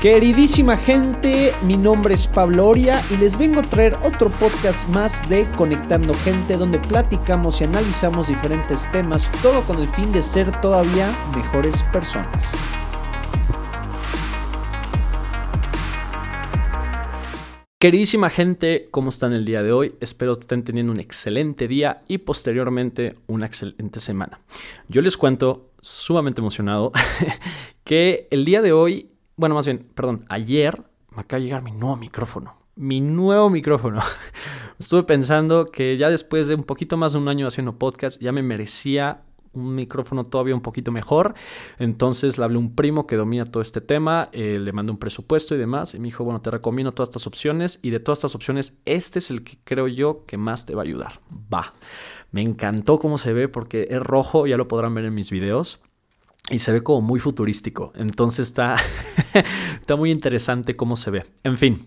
Queridísima gente, mi nombre es Pablo Oria y les vengo a traer otro podcast más de Conectando Gente donde platicamos y analizamos diferentes temas, todo con el fin de ser todavía mejores personas. Queridísima gente, ¿cómo están el día de hoy? Espero que estén teniendo un excelente día y posteriormente una excelente semana. Yo les cuento, sumamente emocionado, que el día de hoy bueno, más bien, perdón, ayer me acaba de llegar mi nuevo micrófono. Mi nuevo micrófono. Estuve pensando que ya después de un poquito más de un año haciendo podcast, ya me merecía un micrófono todavía un poquito mejor. Entonces le hablé a un primo que domina todo este tema, eh, le mandé un presupuesto y demás, y me dijo, bueno, te recomiendo todas estas opciones, y de todas estas opciones, este es el que creo yo que más te va a ayudar. Va. Me encantó cómo se ve porque es rojo, ya lo podrán ver en mis videos y se ve como muy futurístico. Entonces está, está muy interesante cómo se ve. En fin,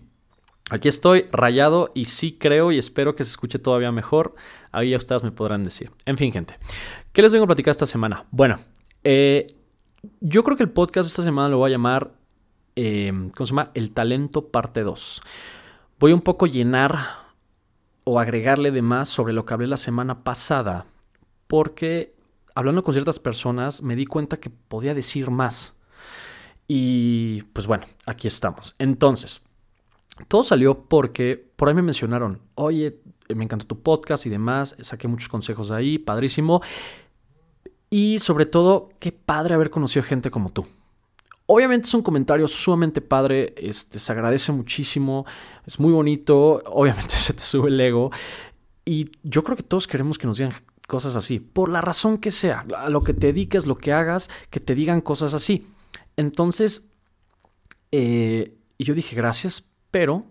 aquí estoy rayado y sí creo y espero que se escuche todavía mejor. Ahí ya ustedes me podrán decir. En fin, gente, ¿qué les vengo a platicar esta semana? Bueno, eh, yo creo que el podcast esta semana lo voy a llamar, eh, ¿cómo se llama? El talento parte 2. Voy un poco llenar o agregarle de más sobre lo que hablé la semana pasada porque hablando con ciertas personas, me di cuenta que podía decir más. Y pues bueno, aquí estamos. Entonces, todo salió porque por ahí me mencionaron, oye, me encantó tu podcast y demás, saqué muchos consejos de ahí, padrísimo. Y sobre todo, qué padre haber conocido gente como tú. Obviamente es un comentario sumamente padre, este, se agradece muchísimo, es muy bonito, obviamente se te sube el ego. Y yo creo que todos queremos que nos digan cosas así, por la razón que sea, a lo que te dediques, lo que hagas, que te digan cosas así. Entonces, eh, y yo dije gracias, pero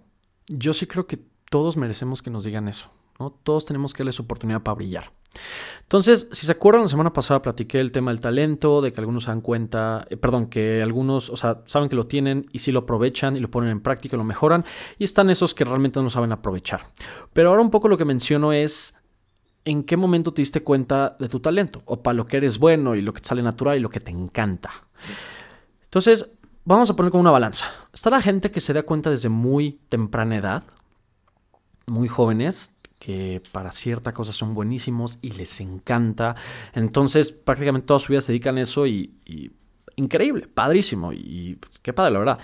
yo sí creo que todos merecemos que nos digan eso, ¿no? Todos tenemos que darles oportunidad para brillar. Entonces, si se acuerdan, la semana pasada platiqué el tema del talento, de que algunos se dan cuenta, eh, perdón, que algunos, o sea, saben que lo tienen y si lo aprovechan y lo ponen en práctica, lo mejoran, y están esos que realmente no saben aprovechar. Pero ahora un poco lo que menciono es en qué momento te diste cuenta de tu talento o para lo que eres bueno y lo que te sale natural y lo que te encanta. Entonces, vamos a poner como una balanza. Está la gente que se da cuenta desde muy temprana edad, muy jóvenes, que para cierta cosa son buenísimos y les encanta. Entonces, prácticamente toda su vida se dedican a eso y, y increíble, padrísimo y qué padre, la verdad.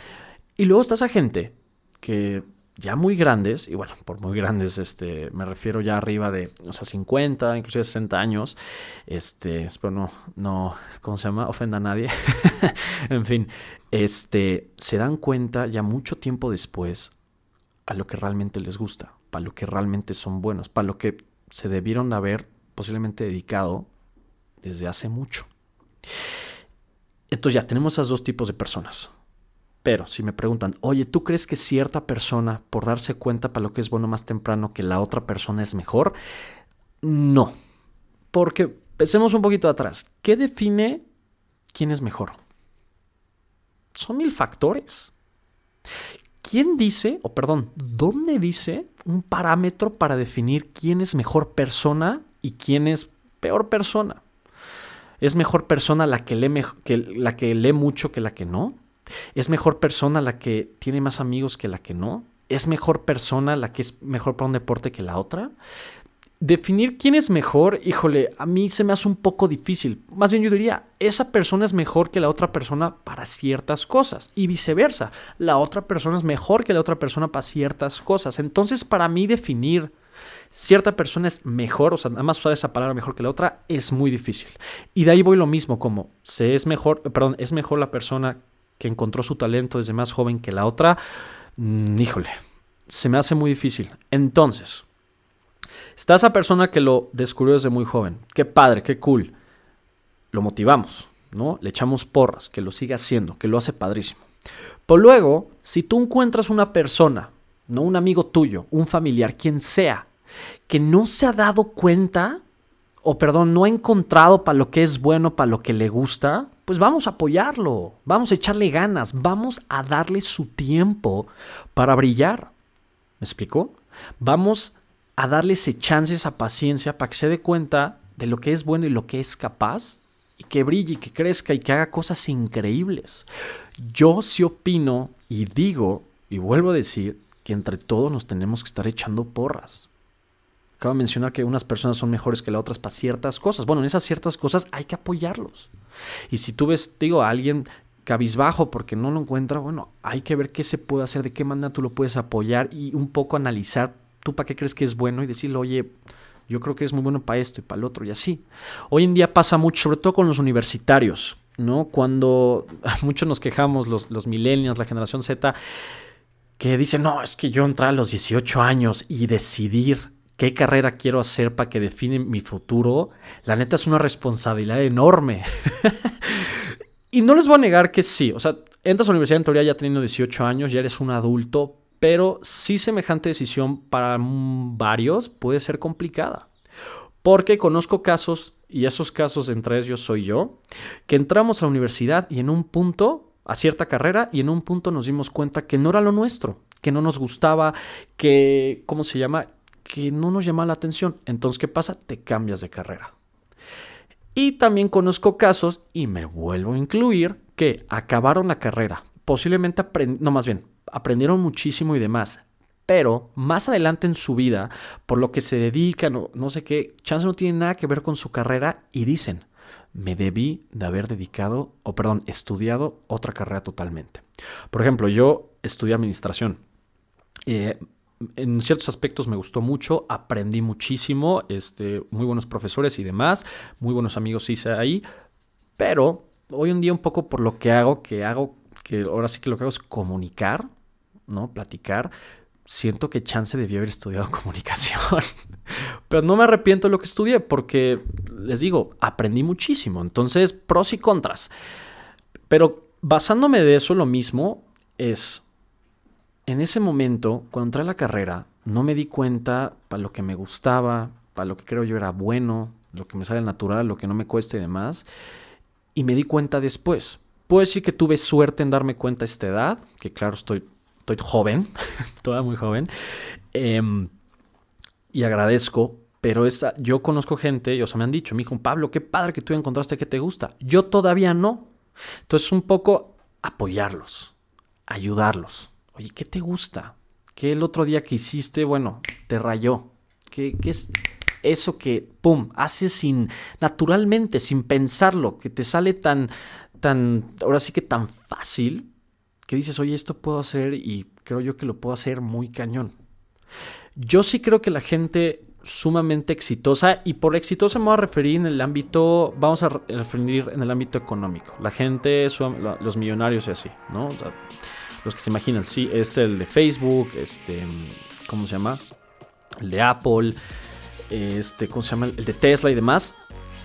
Y luego está esa gente que ya muy grandes, y bueno, por muy grandes este, me refiero ya arriba de, o sea, 50, inclusive 60 años, este, espero no, ¿cómo se llama? Ofenda a nadie. en fin, este, se dan cuenta ya mucho tiempo después a lo que realmente les gusta, para lo que realmente son buenos, para lo que se debieron haber posiblemente dedicado desde hace mucho. Entonces ya tenemos esos dos tipos de personas. Pero si me preguntan, oye, ¿tú crees que cierta persona, por darse cuenta para lo que es bueno más temprano, que la otra persona es mejor? No. Porque pensemos un poquito atrás. ¿Qué define quién es mejor? Son mil factores. ¿Quién dice, o perdón, dónde dice un parámetro para definir quién es mejor persona y quién es peor persona? ¿Es mejor persona la que lee, la que lee mucho que la que no? ¿Es mejor persona la que tiene más amigos que la que no? ¿Es mejor persona la que es mejor para un deporte que la otra? Definir quién es mejor, híjole, a mí se me hace un poco difícil. Más bien yo diría, esa persona es mejor que la otra persona para ciertas cosas y viceversa. La otra persona es mejor que la otra persona para ciertas cosas. Entonces, para mí definir cierta persona es mejor, o sea, nada más usar esa palabra mejor que la otra es muy difícil. Y de ahí voy lo mismo, como se es mejor, perdón, es mejor la persona que encontró su talento desde más joven que la otra, mm, híjole, se me hace muy difícil. Entonces, está esa persona que lo descubrió desde muy joven. Qué padre, qué cool. Lo motivamos, ¿no? Le echamos porras, que lo siga haciendo, que lo hace padrísimo. Pero luego, si tú encuentras una persona, no un amigo tuyo, un familiar, quien sea, que no se ha dado cuenta, o perdón, no ha encontrado para lo que es bueno, para lo que le gusta, pues vamos a apoyarlo, vamos a echarle ganas, vamos a darle su tiempo para brillar. ¿Me explicó? Vamos a darle ese chance, esa paciencia para que se dé cuenta de lo que es bueno y lo que es capaz y que brille y que crezca y que haga cosas increíbles. Yo sí opino y digo y vuelvo a decir que entre todos nos tenemos que estar echando porras. Acabo de mencionar que unas personas son mejores que las otras para ciertas cosas. Bueno, en esas ciertas cosas hay que apoyarlos. Y si tú ves, digo, a alguien cabizbajo porque no lo encuentra, bueno, hay que ver qué se puede hacer, de qué manera tú lo puedes apoyar y un poco analizar tú para qué crees que es bueno y decirle, oye, yo creo que es muy bueno para esto y para el otro y así. Hoy en día pasa mucho, sobre todo con los universitarios, ¿no? Cuando muchos nos quejamos, los, los millennials, la generación Z, que dicen, no, es que yo entré a los 18 años y decidir qué carrera quiero hacer para que define mi futuro, la neta es una responsabilidad enorme. y no les voy a negar que sí, o sea, entras a la universidad en teoría ya teniendo 18 años, ya eres un adulto, pero sí semejante decisión para varios puede ser complicada. Porque conozco casos, y esos casos entre ellos soy yo, que entramos a la universidad y en un punto, a cierta carrera, y en un punto nos dimos cuenta que no era lo nuestro, que no nos gustaba, que, ¿cómo se llama? Que no nos llama la atención. Entonces, ¿qué pasa? Te cambias de carrera. Y también conozco casos, y me vuelvo a incluir, que acabaron la carrera. Posiblemente, no más bien, aprendieron muchísimo y demás. Pero más adelante en su vida, por lo que se dedican o no sé qué, chance no tiene nada que ver con su carrera y dicen, me debí de haber dedicado, o perdón, estudiado otra carrera totalmente. Por ejemplo, yo estudié administración. Eh, en ciertos aspectos me gustó mucho, aprendí muchísimo, este, muy buenos profesores y demás, muy buenos amigos hice ahí, pero hoy en día un poco por lo que hago, que hago, que ahora sí que lo que hago es comunicar, ¿no? Platicar, siento que chance debía haber estudiado comunicación, pero no me arrepiento de lo que estudié porque, les digo, aprendí muchísimo, entonces pros y contras, pero basándome de eso lo mismo es en ese momento, cuando entré a la carrera, no me di cuenta para lo que me gustaba, para lo que creo yo era bueno, lo que me sale natural, lo que no me cuesta y demás. Y me di cuenta después. Puedo decir que tuve suerte en darme cuenta a esta edad, que claro, estoy, estoy joven, toda muy joven. Em, y agradezco, pero esta, yo conozco gente, y, o sea, me han dicho, mi hijo Pablo, qué padre que tú encontraste que te gusta. Yo todavía no. Entonces, un poco apoyarlos, ayudarlos. Oye, ¿qué te gusta? ¿Qué el otro día que hiciste, bueno, te rayó? ¿Qué, es eso que, pum, haces sin, naturalmente, sin pensarlo, que te sale tan, tan, ahora sí que tan fácil, que dices, oye, esto puedo hacer y creo yo que lo puedo hacer muy cañón. Yo sí creo que la gente sumamente exitosa y por exitosa me voy a referir en el ámbito, vamos a referir en el ámbito económico. La gente, los millonarios y así, ¿no? O sea, los que se imaginan, sí, este el de Facebook, este, ¿cómo se llama? El de Apple, este, ¿cómo se llama? El de Tesla y demás.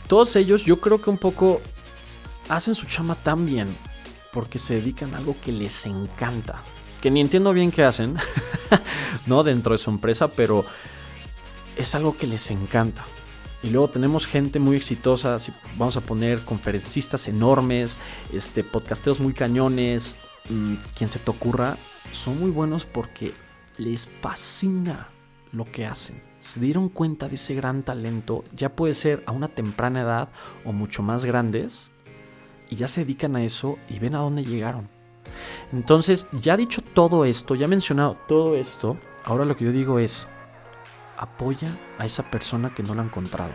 Todos ellos yo creo que un poco hacen su chama tan bien porque se dedican a algo que les encanta. Que ni entiendo bien qué hacen, ¿no? Dentro de su empresa, pero es algo que les encanta. Y luego tenemos gente muy exitosa, vamos a poner conferencistas enormes, este, podcasteros muy cañones, Mm, quien se te ocurra, son muy buenos porque les fascina lo que hacen. Se dieron cuenta de ese gran talento, ya puede ser a una temprana edad o mucho más grandes, y ya se dedican a eso y ven a dónde llegaron. Entonces, ya dicho todo esto, ya mencionado todo esto, ahora lo que yo digo es, apoya a esa persona que no la ha encontrado.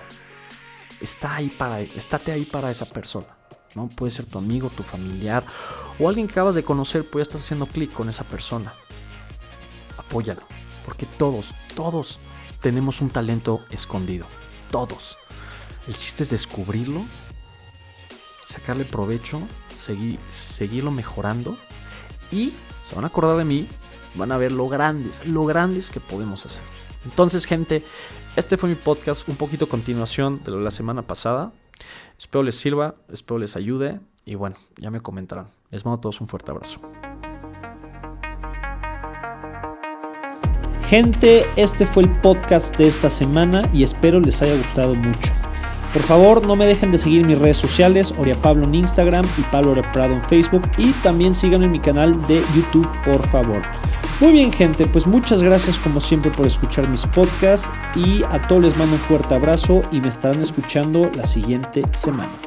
Está ahí para, estate ahí para esa persona. ¿No? Puede ser tu amigo, tu familiar o alguien que acabas de conocer, pues estás haciendo clic con esa persona. Apóyalo, porque todos, todos tenemos un talento escondido. Todos. El chiste es descubrirlo, sacarle provecho, seguir, seguirlo mejorando y se van a acordar de mí, van a ver lo grandes, lo grandes que podemos hacer. Entonces, gente, este fue mi podcast, un poquito continuación de lo de la semana pasada. Espero les sirva, espero les ayude y bueno, ya me comentarán. Les mando a todos un fuerte abrazo. Gente, este fue el podcast de esta semana y espero les haya gustado mucho. Por favor, no me dejen de seguir mis redes sociales, Oria Pablo en Instagram y Pablo Prado en Facebook y también síganme en mi canal de YouTube, por favor. Muy bien gente, pues muchas gracias como siempre por escuchar mis podcasts y a todos les mando un fuerte abrazo y me estarán escuchando la siguiente semana.